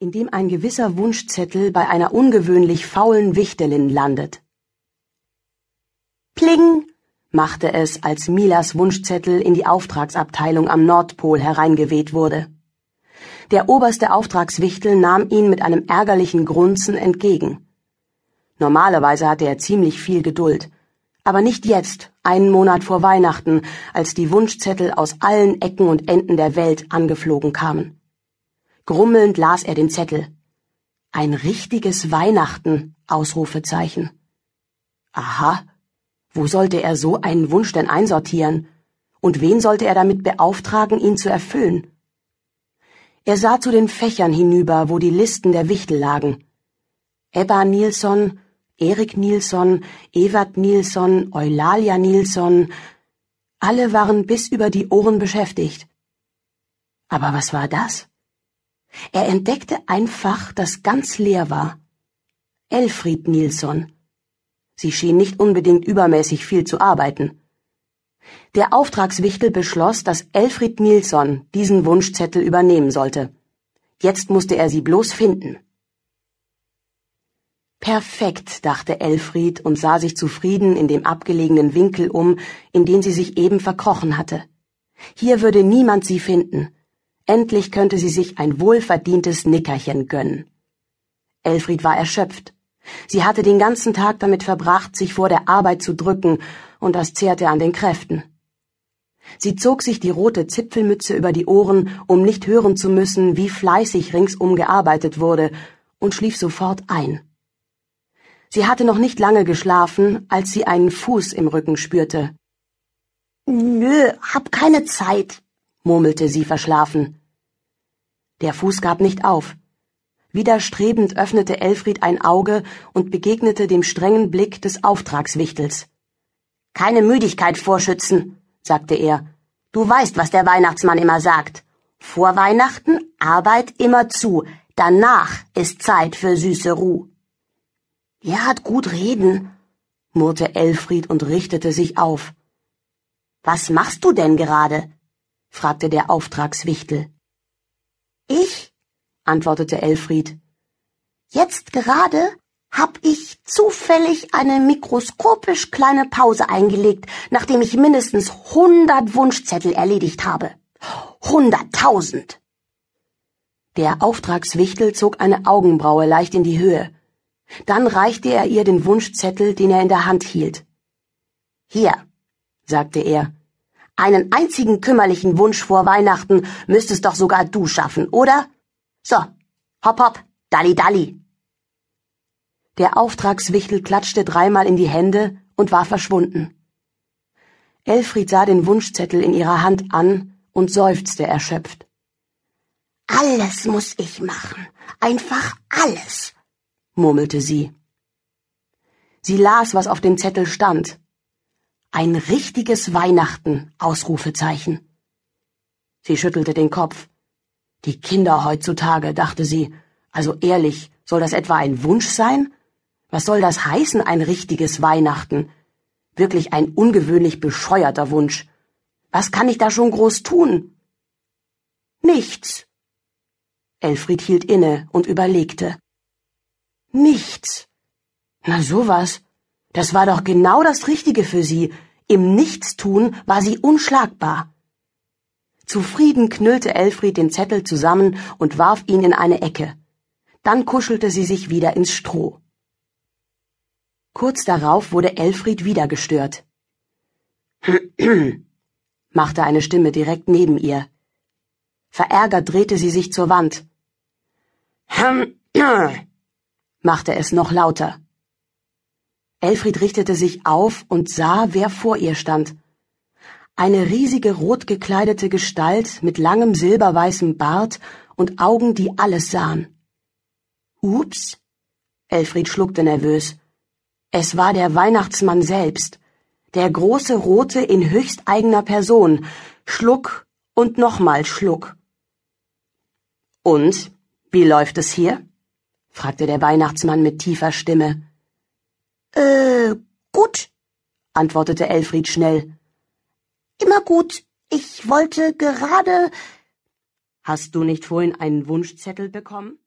in dem ein gewisser Wunschzettel bei einer ungewöhnlich faulen Wichtelin landet. Pling! machte es, als Milas Wunschzettel in die Auftragsabteilung am Nordpol hereingeweht wurde. Der oberste Auftragswichtel nahm ihn mit einem ärgerlichen Grunzen entgegen. Normalerweise hatte er ziemlich viel Geduld, aber nicht jetzt, einen Monat vor Weihnachten, als die Wunschzettel aus allen Ecken und Enden der Welt angeflogen kamen. Grummelnd las er den Zettel. Ein richtiges Weihnachten, Ausrufezeichen. Aha, wo sollte er so einen Wunsch denn einsortieren? Und wen sollte er damit beauftragen, ihn zu erfüllen? Er sah zu den Fächern hinüber, wo die Listen der Wichtel lagen. Ebba Nilsson, Erik Nilsson, Evert Nilsson, Eulalia Nilsson, alle waren bis über die Ohren beschäftigt. Aber was war das? Er entdeckte ein Fach, das ganz leer war. Elfried Nilsson. Sie schien nicht unbedingt übermäßig viel zu arbeiten. Der Auftragswichtel beschloss, dass Elfried Nilsson diesen Wunschzettel übernehmen sollte. Jetzt musste er sie bloß finden. Perfekt, dachte Elfried und sah sich zufrieden in dem abgelegenen Winkel um, in den sie sich eben verkrochen hatte. Hier würde niemand sie finden. Endlich könnte sie sich ein wohlverdientes Nickerchen gönnen. Elfried war erschöpft. Sie hatte den ganzen Tag damit verbracht, sich vor der Arbeit zu drücken, und das zehrte an den Kräften. Sie zog sich die rote Zipfelmütze über die Ohren, um nicht hören zu müssen, wie fleißig ringsum gearbeitet wurde, und schlief sofort ein. Sie hatte noch nicht lange geschlafen, als sie einen Fuß im Rücken spürte. Nö, hab keine Zeit, murmelte sie verschlafen. Der Fuß gab nicht auf. Widerstrebend öffnete Elfried ein Auge und begegnete dem strengen Blick des Auftragswichtels. Keine Müdigkeit vorschützen, sagte er. Du weißt, was der Weihnachtsmann immer sagt. Vor Weihnachten Arbeit immer zu, danach ist Zeit für süße Ruh. Er hat gut reden, murrte Elfried und richtete sich auf. Was machst du denn gerade? fragte der Auftragswichtel. Ich? antwortete Elfried. Jetzt gerade hab ich zufällig eine mikroskopisch kleine Pause eingelegt, nachdem ich mindestens hundert Wunschzettel erledigt habe. Hunderttausend! Der Auftragswichtel zog eine Augenbraue leicht in die Höhe. Dann reichte er ihr den Wunschzettel, den er in der Hand hielt. Hier, sagte er, einen einzigen kümmerlichen Wunsch vor Weihnachten müsstest doch sogar du schaffen, oder? So, hopp hopp, dalli dalli. Der Auftragswichtel klatschte dreimal in die Hände und war verschwunden. Elfried sah den Wunschzettel in ihrer Hand an und seufzte erschöpft. Alles muss ich machen, einfach alles, murmelte sie. Sie las, was auf dem Zettel stand, ein richtiges Weihnachten! Ausrufezeichen. Sie schüttelte den Kopf. Die Kinder heutzutage, dachte sie. Also ehrlich, soll das etwa ein Wunsch sein? Was soll das heißen, ein richtiges Weihnachten? Wirklich ein ungewöhnlich bescheuerter Wunsch. Was kann ich da schon groß tun? Nichts. Elfried hielt inne und überlegte. Nichts. Na sowas. Das war doch genau das Richtige für sie. Im Nichtstun war sie unschlagbar. Zufrieden knüllte Elfried den Zettel zusammen und warf ihn in eine Ecke. Dann kuschelte sie sich wieder ins Stroh. Kurz darauf wurde Elfried wieder gestört. machte eine Stimme direkt neben ihr. Verärgert drehte sie sich zur Wand. machte es noch lauter. Elfried richtete sich auf und sah, wer vor ihr stand. Eine riesige rot gekleidete Gestalt mit langem silberweißem Bart und Augen, die alles sahen. Ups. Elfried schluckte nervös. Es war der Weihnachtsmann selbst, der große Rote in höchst eigener Person, Schluck und nochmal Schluck. Und, wie läuft es hier? fragte der Weihnachtsmann mit tiefer Stimme. Äh, gut, antwortete Elfried schnell. Immer gut. Ich wollte gerade. Hast du nicht vorhin einen Wunschzettel bekommen?